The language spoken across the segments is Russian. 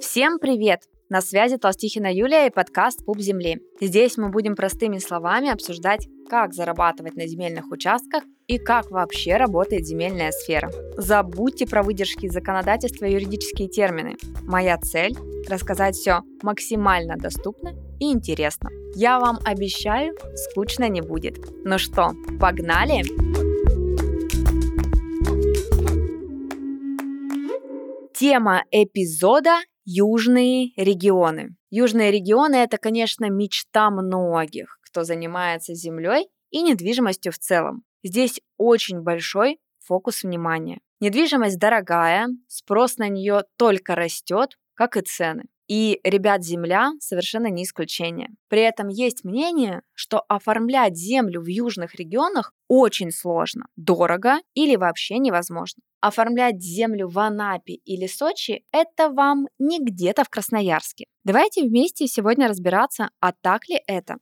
Всем привет! На связи Толстихина Юлия и подкаст «Пуп земли». Здесь мы будем простыми словами обсуждать, как зарабатывать на земельных участках и как вообще работает земельная сфера. Забудьте про выдержки законодательства и юридические термины. Моя цель – рассказать все максимально доступно и интересно. Я вам обещаю, скучно не будет. Ну что, погнали? Тема эпизода южные регионы. Южные регионы – это, конечно, мечта многих, кто занимается землей и недвижимостью в целом. Здесь очень большой фокус внимания. Недвижимость дорогая, спрос на нее только растет, как и цены. И ребят земля совершенно не исключение. При этом есть мнение, что оформлять землю в южных регионах очень сложно, дорого или вообще невозможно. Оформлять землю в Анапе или Сочи – это вам не где-то в Красноярске. Давайте вместе сегодня разбираться, а так ли это.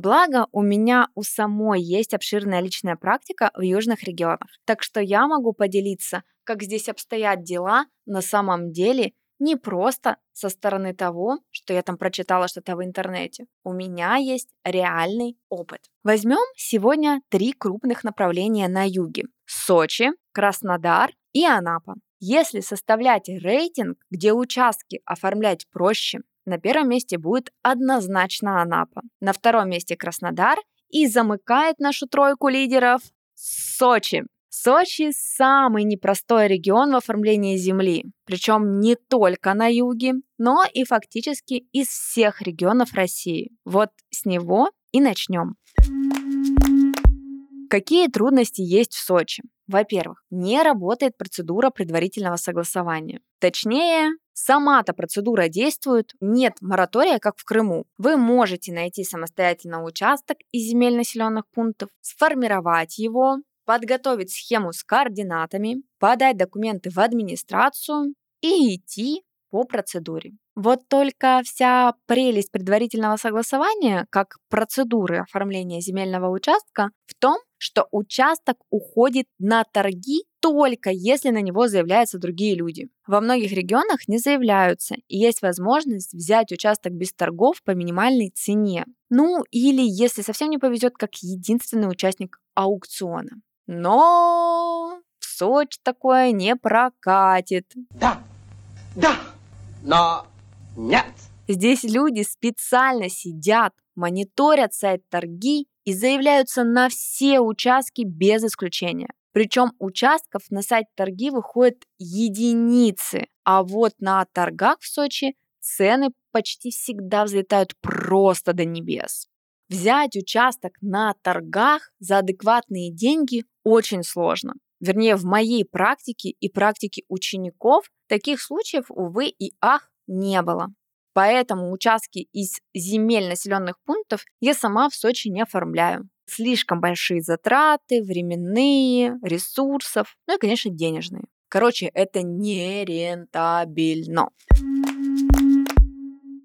Благо, у меня у самой есть обширная личная практика в южных регионах, так что я могу поделиться, как здесь обстоят дела на самом деле не просто со стороны того, что я там прочитала что-то в интернете. У меня есть реальный опыт. Возьмем сегодня три крупных направления на юге. Сочи, Краснодар и Анапа. Если составлять рейтинг, где участки оформлять проще, на первом месте будет однозначно Анапа. На втором месте Краснодар и замыкает нашу тройку лидеров Сочи. Сочи – самый непростой регион в оформлении земли, причем не только на юге, но и фактически из всех регионов России. Вот с него и начнем. Какие трудности есть в Сочи? Во-первых, не работает процедура предварительного согласования. Точнее, сама-то процедура действует, нет моратория, как в Крыму. Вы можете найти самостоятельно участок из земель населенных пунктов, сформировать его, подготовить схему с координатами, подать документы в администрацию и идти по процедуре. Вот только вся прелесть предварительного согласования, как процедуры оформления земельного участка, в том, что участок уходит на торги только если на него заявляются другие люди. Во многих регионах не заявляются, и есть возможность взять участок без торгов по минимальной цене. Ну или, если совсем не повезет, как единственный участник аукциона. Но в Сочи такое не прокатит. Да, да, но нет. Здесь люди специально сидят, мониторят сайт торги и заявляются на все участки без исключения. Причем участков на сайт торги выходят единицы, а вот на торгах в Сочи цены почти всегда взлетают просто до небес. Взять участок на торгах за адекватные деньги очень сложно. Вернее, в моей практике и практике учеников таких случаев, увы и ах, не было. Поэтому участки из земель населенных пунктов я сама в Сочи не оформляю. Слишком большие затраты, временные, ресурсов, ну и, конечно, денежные. Короче, это нерентабельно.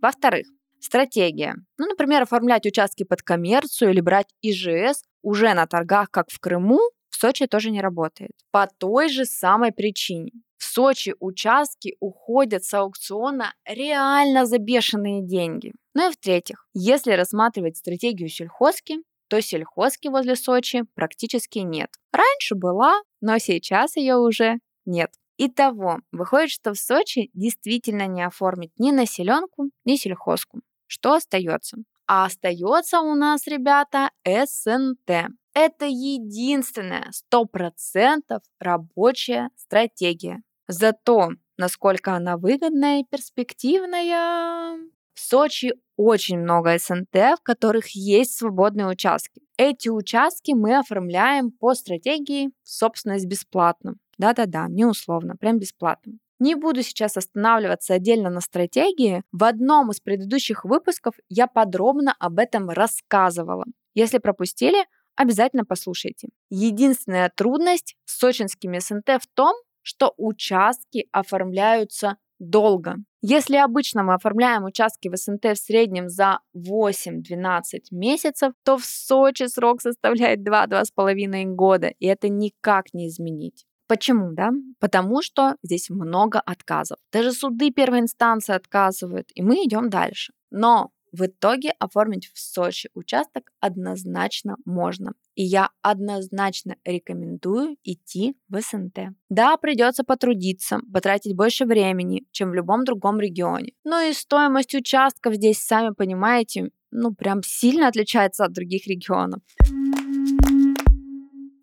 Во-вторых, Стратегия. Ну, например, оформлять участки под коммерцию или брать ИЖС уже на торгах, как в Крыму, в Сочи тоже не работает. По той же самой причине. В Сочи участки уходят с аукциона реально за бешеные деньги. Ну и в-третьих, если рассматривать стратегию сельхозки, то сельхозки возле Сочи практически нет. Раньше была, но сейчас ее уже нет. Итого, выходит, что в Сочи действительно не оформить ни населенку, ни сельхозку. Что остается? А остается у нас, ребята, СНТ. Это единственная 100% рабочая стратегия. Зато, насколько она выгодная и перспективная, в Сочи очень много СНТ, в которых есть свободные участки. Эти участки мы оформляем по стратегии собственность бесплатно. Да-да-да, не условно, прям бесплатно. Не буду сейчас останавливаться отдельно на стратегии. В одном из предыдущих выпусков я подробно об этом рассказывала. Если пропустили, обязательно послушайте. Единственная трудность с сочинскими СНТ в том, что участки оформляются долго. Если обычно мы оформляем участки в СНТ в среднем за 8-12 месяцев, то в Сочи срок составляет 2-2,5 года, и это никак не изменить. Почему, да? Потому что здесь много отказов. Даже суды первой инстанции отказывают, и мы идем дальше. Но в итоге оформить в Сочи участок однозначно можно. И я однозначно рекомендую идти в СНТ. Да, придется потрудиться, потратить больше времени, чем в любом другом регионе. Но и стоимость участков здесь, сами понимаете, ну прям сильно отличается от других регионов.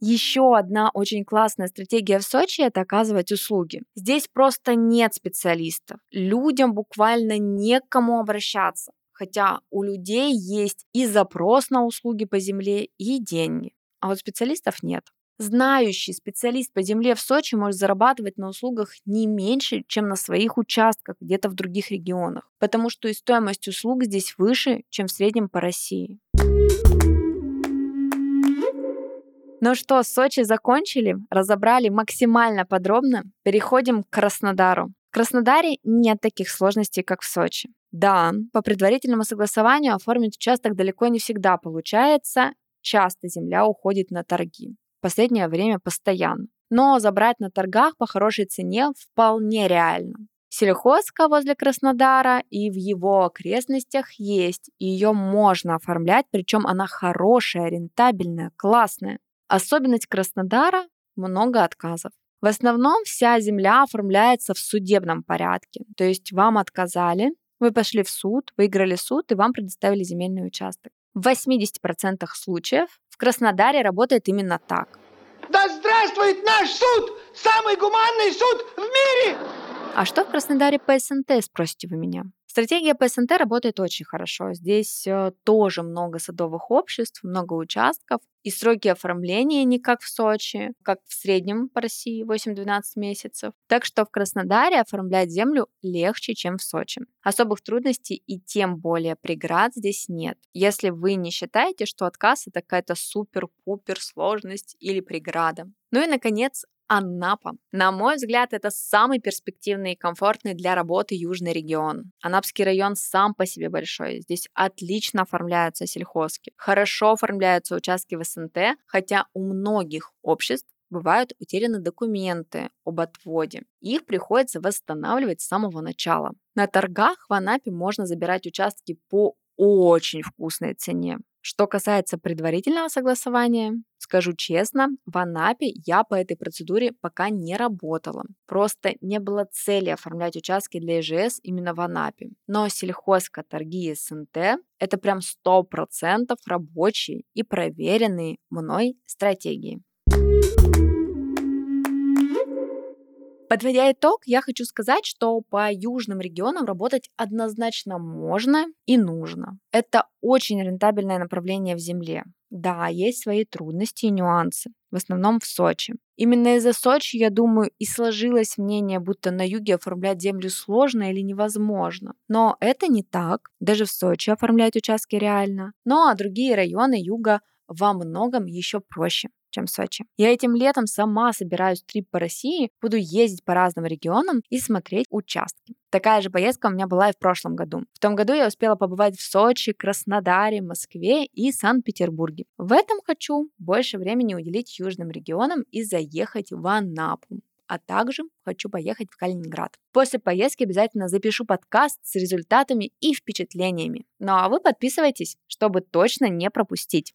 Еще одна очень классная стратегия в Сочи – это оказывать услуги. Здесь просто нет специалистов. Людям буквально некому обращаться. Хотя у людей есть и запрос на услуги по земле, и деньги. А вот специалистов нет. Знающий специалист по земле в Сочи может зарабатывать на услугах не меньше, чем на своих участках где-то в других регионах, потому что и стоимость услуг здесь выше, чем в среднем по России. Ну что, Сочи закончили, разобрали максимально подробно. Переходим к Краснодару. В Краснодаре нет таких сложностей, как в Сочи. Да, по предварительному согласованию оформить участок далеко не всегда получается. Часто земля уходит на торги. В последнее время постоянно. Но забрать на торгах по хорошей цене вполне реально. Сельхозка возле Краснодара и в его окрестностях есть, ее можно оформлять, причем она хорошая, рентабельная, классная. Особенность Краснодара – много отказов. В основном вся земля оформляется в судебном порядке. То есть вам отказали, вы пошли в суд, выиграли суд и вам предоставили земельный участок. В 80% случаев в Краснодаре работает именно так. Да здравствует наш суд! Самый гуманный суд в мире! А что в Краснодаре по СНТ, спросите вы меня? Стратегия по СНТ работает очень хорошо. Здесь э, тоже много садовых обществ, много участков. И сроки оформления не как в Сочи, как в среднем по России 8-12 месяцев. Так что в Краснодаре оформлять землю легче, чем в Сочи. Особых трудностей и тем более преград здесь нет. Если вы не считаете, что отказ это какая-то супер-пупер сложность или преграда. Ну и, наконец, Анапа. На мой взгляд, это самый перспективный и комфортный для работы южный регион. Анапский район сам по себе большой. Здесь отлично оформляются сельхозки. Хорошо оформляются участки в СНТ, хотя у многих обществ бывают утеряны документы об отводе. Их приходится восстанавливать с самого начала. На торгах в Анапе можно забирать участки по очень вкусной цене. Что касается предварительного согласования, скажу честно, в Анапе я по этой процедуре пока не работала. Просто не было цели оформлять участки для ИЖС именно в Анапе. Но сельхозка, торги СНТ – это прям 100% рабочие и проверенные мной стратегии. Подводя итог, я хочу сказать, что по южным регионам работать однозначно можно и нужно. Это очень рентабельное направление в земле. Да, есть свои трудности и нюансы, в основном в Сочи. Именно из-за Сочи, я думаю, и сложилось мнение, будто на юге оформлять землю сложно или невозможно. Но это не так. Даже в Сочи оформлять участки реально. Ну а другие районы юга во многом еще проще чем Сочи. Я этим летом сама собираюсь трип по России, буду ездить по разным регионам и смотреть участки. Такая же поездка у меня была и в прошлом году. В том году я успела побывать в Сочи, Краснодаре, Москве и Санкт-Петербурге. В этом хочу больше времени уделить южным регионам и заехать в Анапу а также хочу поехать в Калининград. После поездки обязательно запишу подкаст с результатами и впечатлениями. Ну а вы подписывайтесь, чтобы точно не пропустить.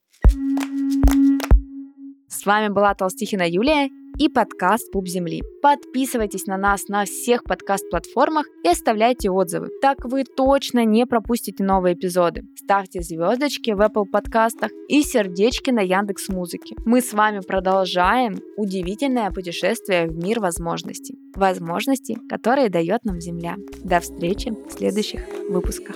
С вами была Толстихина Юлия и подкаст «Пуп земли». Подписывайтесь на нас на всех подкаст-платформах и оставляйте отзывы. Так вы точно не пропустите новые эпизоды. Ставьте звездочки в Apple подкастах и сердечки на Яндекс Музыке. Мы с вами продолжаем удивительное путешествие в мир возможностей. Возможности, которые дает нам Земля. До встречи в следующих выпусках.